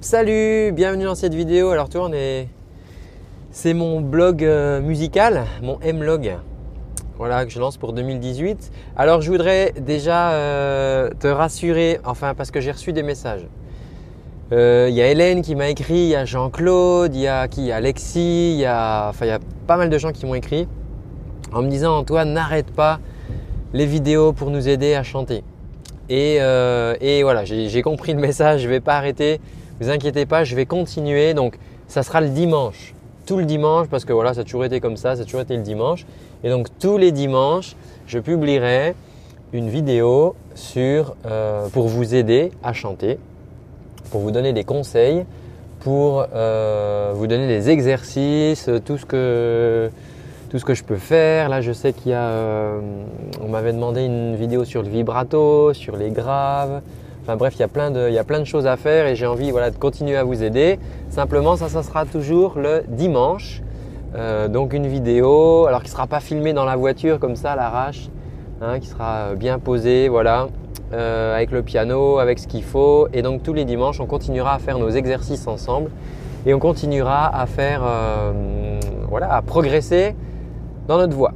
Salut, bienvenue dans cette vidéo. Alors toi, on est... c'est mon blog euh, musical, mon M-log. Voilà, que je lance pour 2018. Alors je voudrais déjà euh, te rassurer, enfin parce que j'ai reçu des messages. Euh, Il y a Hélène qui m'a écrit, il y a Jean-Claude, il y a qui Alexis, il y a, enfin il y a pas mal de gens qui m'ont écrit en me disant Antoine, n'arrête pas les vidéos pour nous aider à chanter. Et, euh, et voilà, j'ai compris le message, je ne vais pas arrêter. Vous inquiétez pas, je vais continuer. Donc ça sera le dimanche, tout le dimanche parce que voilà, ça a toujours été comme ça, ça a toujours été le dimanche. Et donc tous les dimanches, je publierai une vidéo sur, euh, pour vous aider à chanter, pour vous donner des conseils, pour euh, vous donner des exercices, tout ce que tout ce que je peux faire. Là, je sais qu'il y a, euh, on m'avait demandé une vidéo sur le vibrato, sur les graves. Enfin bref, il y a plein de, il y a plein de choses à faire et j'ai envie voilà, de continuer à vous aider. Simplement, ça, ça sera toujours le dimanche. Euh, donc une vidéo, alors qui ne sera pas filmée dans la voiture comme ça à l'arrache, hein, qui sera bien posée, voilà, euh, avec le piano, avec ce qu'il faut. Et donc tous les dimanches, on continuera à faire nos exercices ensemble et on continuera à faire, euh, voilà, à progresser dans notre voix.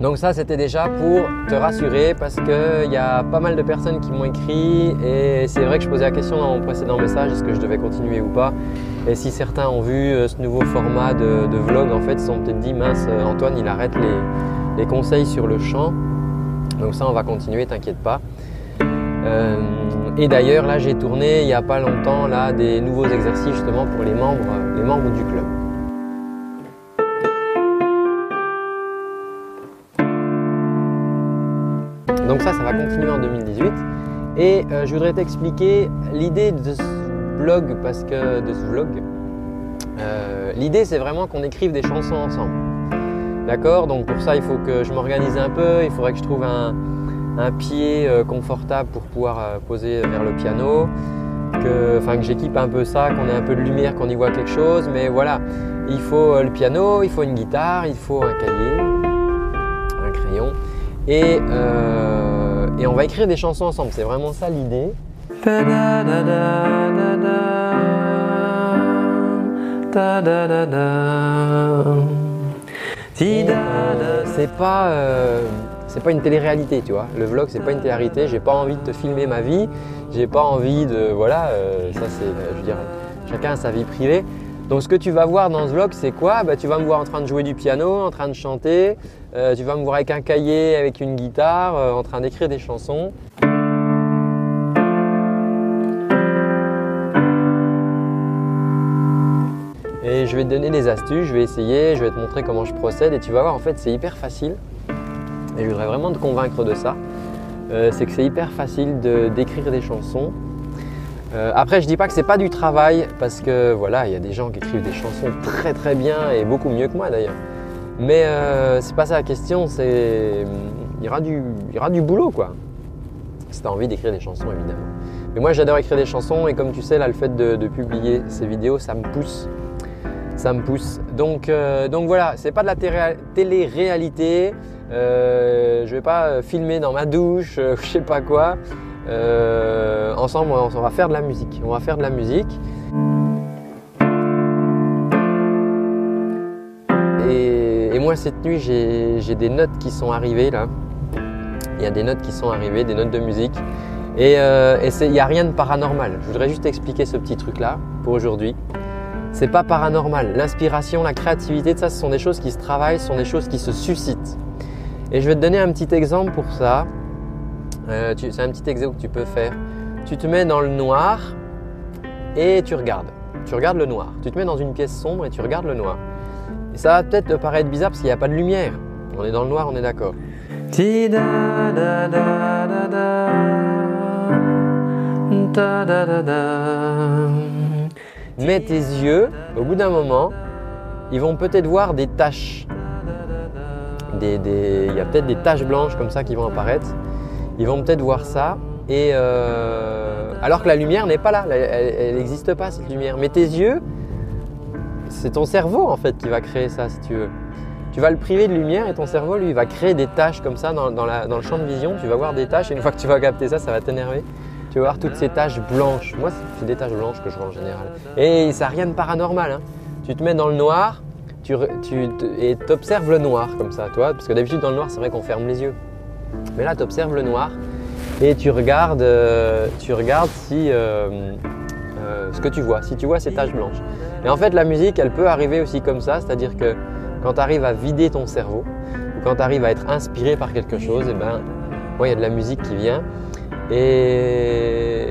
Donc ça, c'était déjà pour te rassurer parce qu'il y a pas mal de personnes qui m'ont écrit et c'est vrai que je posais la question dans mon précédent message, est-ce que je devais continuer ou pas? Et si certains ont vu euh, ce nouveau format de, vlog, en fait, ils se sont peut-être dit, mince, euh, Antoine, il arrête les, conseils sur le chant. Donc ça, on va continuer, t'inquiète pas. Euh, et d'ailleurs, là, j'ai tourné il n'y a pas longtemps là, des nouveaux exercices justement pour les membres du club. Donc ça, ça va continuer en 2018. Et euh, je voudrais t'expliquer l'idée de ce blog, parce que de ce vlog. Euh, l'idée, c'est vraiment qu'on écrive des chansons ensemble. D'accord? Donc pour ça, il faut que je m'organise un peu. Il faudrait que je trouve un, pied euh, confortable pour pouvoir poser vers le piano. Que, que j'équipe un peu ça, qu'on ait un peu de lumière, qu'on y voit quelque chose. Mais voilà, il faut le piano, il faut une guitare, il faut un cahier, un crayon. Et, euh, et, on va écrire des chansons ensemble. C'est vraiment ça l'idée. C'est pas, euh, c'est pas une télé-réalité, tu vois. Le vlog, c'est pas une télé-réalité. J'ai pas envie de te filmer ma vie. J'ai pas envie de, voilà, euh, ça c'est, je veux dire, chacun a sa vie privée. Donc ce que tu vas voir dans ce vlog, c'est quoi? Bah, Tu vas me voir en train de jouer du piano, en train de chanter, euh, tu vas me voir avec un cahier, avec une guitare, euh, en train d'écrire des chansons. Et je vais te donner des astuces, je vais essayer, je vais te montrer comment je procède et tu vas voir en fait c'est hyper facile. Et je voudrais vraiment te convaincre de ça. Euh, c'est que c'est hyper facile d'écrire des chansons. Euh, après, je dis pas que c'est pas du travail parce que voilà, il y a des gens qui écrivent des chansons très très bien et beaucoup mieux que moi d'ailleurs. Mais euh, c'est pas ça la question, c'est il y aura du il y du boulot quoi. Si tu as envie d'écrire des chansons évidemment. Mais moi j'adore écrire des chansons et comme tu sais là le fait de, publier ces vidéos, ça me pousse. Ça me pousse. Donc, euh, donc voilà, c'est pas de la télé-réalité. Euh, je vais pas filmer dans ma douche, je sais pas quoi. Euh, ensemble, on va faire de la musique. On va faire de la musique. Et, moi, cette nuit, j'ai des notes qui sont arrivées là. Il y a des notes qui sont arrivées, des notes de musique. Et euh, il n'y a rien de paranormal. Je voudrais juste expliquer ce petit truc là pour aujourd'hui. C'est pas paranormal. L'inspiration, la créativité, ça, ce sont des choses qui se travaillent, ce sont des choses qui se suscitent. Et je vais te donner un petit exemple pour ça. Euh, c'est un petit exemple que tu peux faire. Tu te mets dans le noir et tu regardes. Tu regardes le noir. Tu te mets dans une pièce sombre et tu regardes le noir. Et ça va peut-être te paraître bizarre parce qu'il n'y a pas de lumière. On est dans le noir, on est d'accord. Mets tes yeux, au bout d'un moment, ils vont peut-être voir des taches. Des, des, il y a peut-être des taches blanches comme ça qui vont apparaître. Ils vont peut-être voir ça. Et euh, alors que la lumière n'est pas là, elle n'existe pas cette lumière. Mais tes yeux, c'est ton cerveau en fait qui va créer ça si tu veux. Tu vas le priver de lumière et ton cerveau lui va créer des taches comme ça dans, dans, le champ de vision. Tu vas voir des taches et une fois que tu vas capter ça, ça va t'énerver tu vas voir toutes ces taches blanches. Moi, c'est des taches blanches que je vois en général. Et ça n'a rien de paranormal. Hein. Tu te mets dans le noir tu, tu, et tu observes le noir comme ça, toi. Parce que d'habitude, dans le noir, c'est vrai qu'on ferme les yeux. Mais là, tu observes le noir et tu regardes, euh, tu regardes si, euh, euh, ce que tu vois, si tu vois ces taches blanches. Et en fait, la musique, elle peut arriver aussi comme ça, c'est-à-dire que quand tu arrives à vider ton cerveau, ou quand tu arrives à être inspiré par quelque chose, et eh ben, il y a de la musique qui vient. Et,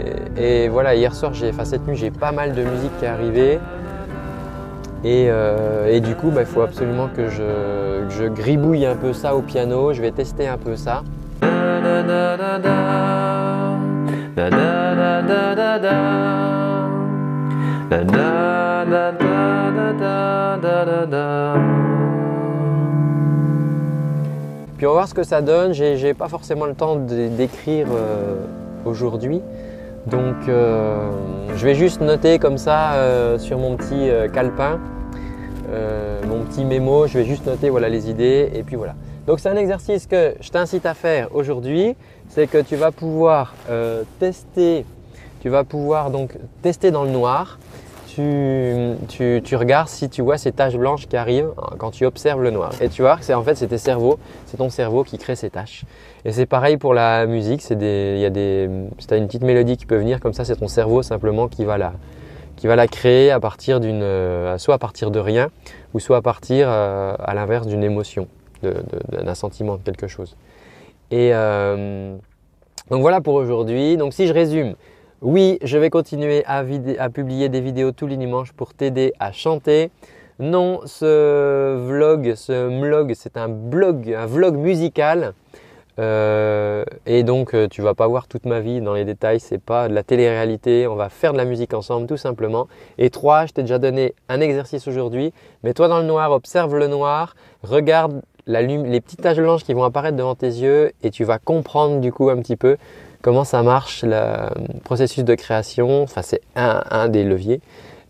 voilà, hier soir, enfin cette nuit, j'ai pas mal de musique qui est arrivée. Et, du coup, bah, il faut absolument que je, que je gribouille un peu ça au piano. Je vais tester un peu ça. Puis on va voir ce que ça donne. J'ai pas forcément le temps d'écrire euh, aujourd'hui. Donc euh, je vais juste noter comme ça euh, sur mon petit calepin, mon petit mémo, je vais juste noter voilà, les idées et puis voilà. Donc c'est un exercice que je t'incite à faire aujourd'hui, c'est que tu vas pouvoir tester, tu vas pouvoir donc tester dans le noir tu, regardes si tu vois ces taches blanches qui arrivent hein, quand tu observes le noir. Et tu vois que c'est en fait c'est tes cerveaux, c'est ton cerveau qui crée ces taches. Et c'est pareil pour la musique, c'est des, y a des, si tu as une petite mélodie qui peut venir comme ça, c'est ton cerveau simplement qui va la, qui va la créer à partir d'une, euh, soit à partir de rien, ou soit à partir euh, à l'inverse d'une émotion, d'un sentiment, de quelque chose. Et euh, donc voilà pour aujourd'hui. Donc si je résume, oui, je vais continuer à, publier des vidéos tous les dimanches pour t'aider à chanter. Non, ce vlog, ce mlog, c'est un blog, un vlog musical. Euh, et donc, euh, tu vas pas voir toute ma vie dans les détails. C'est pas de la télé-réalité. On va faire de la musique ensemble, tout simplement. Et trois, je t'ai déjà donné un exercice aujourd'hui. Mets-toi dans le noir, observe le noir, regarde les petites taches blanches qui vont apparaître devant tes yeux, et tu vas comprendre du coup un petit peu comment ça marche le processus de création. Enfin, c'est un, des leviers,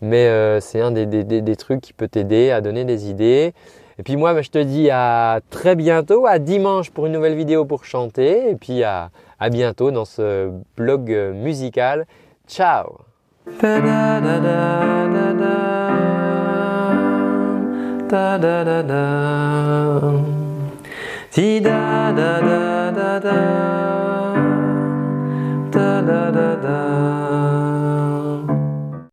mais euh, c'est un des, trucs qui peut t'aider à donner des idées. Et puis moi, bah, je te dis à très bientôt, à dimanche pour une nouvelle vidéo pour chanter, et puis à, bientôt dans ce blog musical. Ciao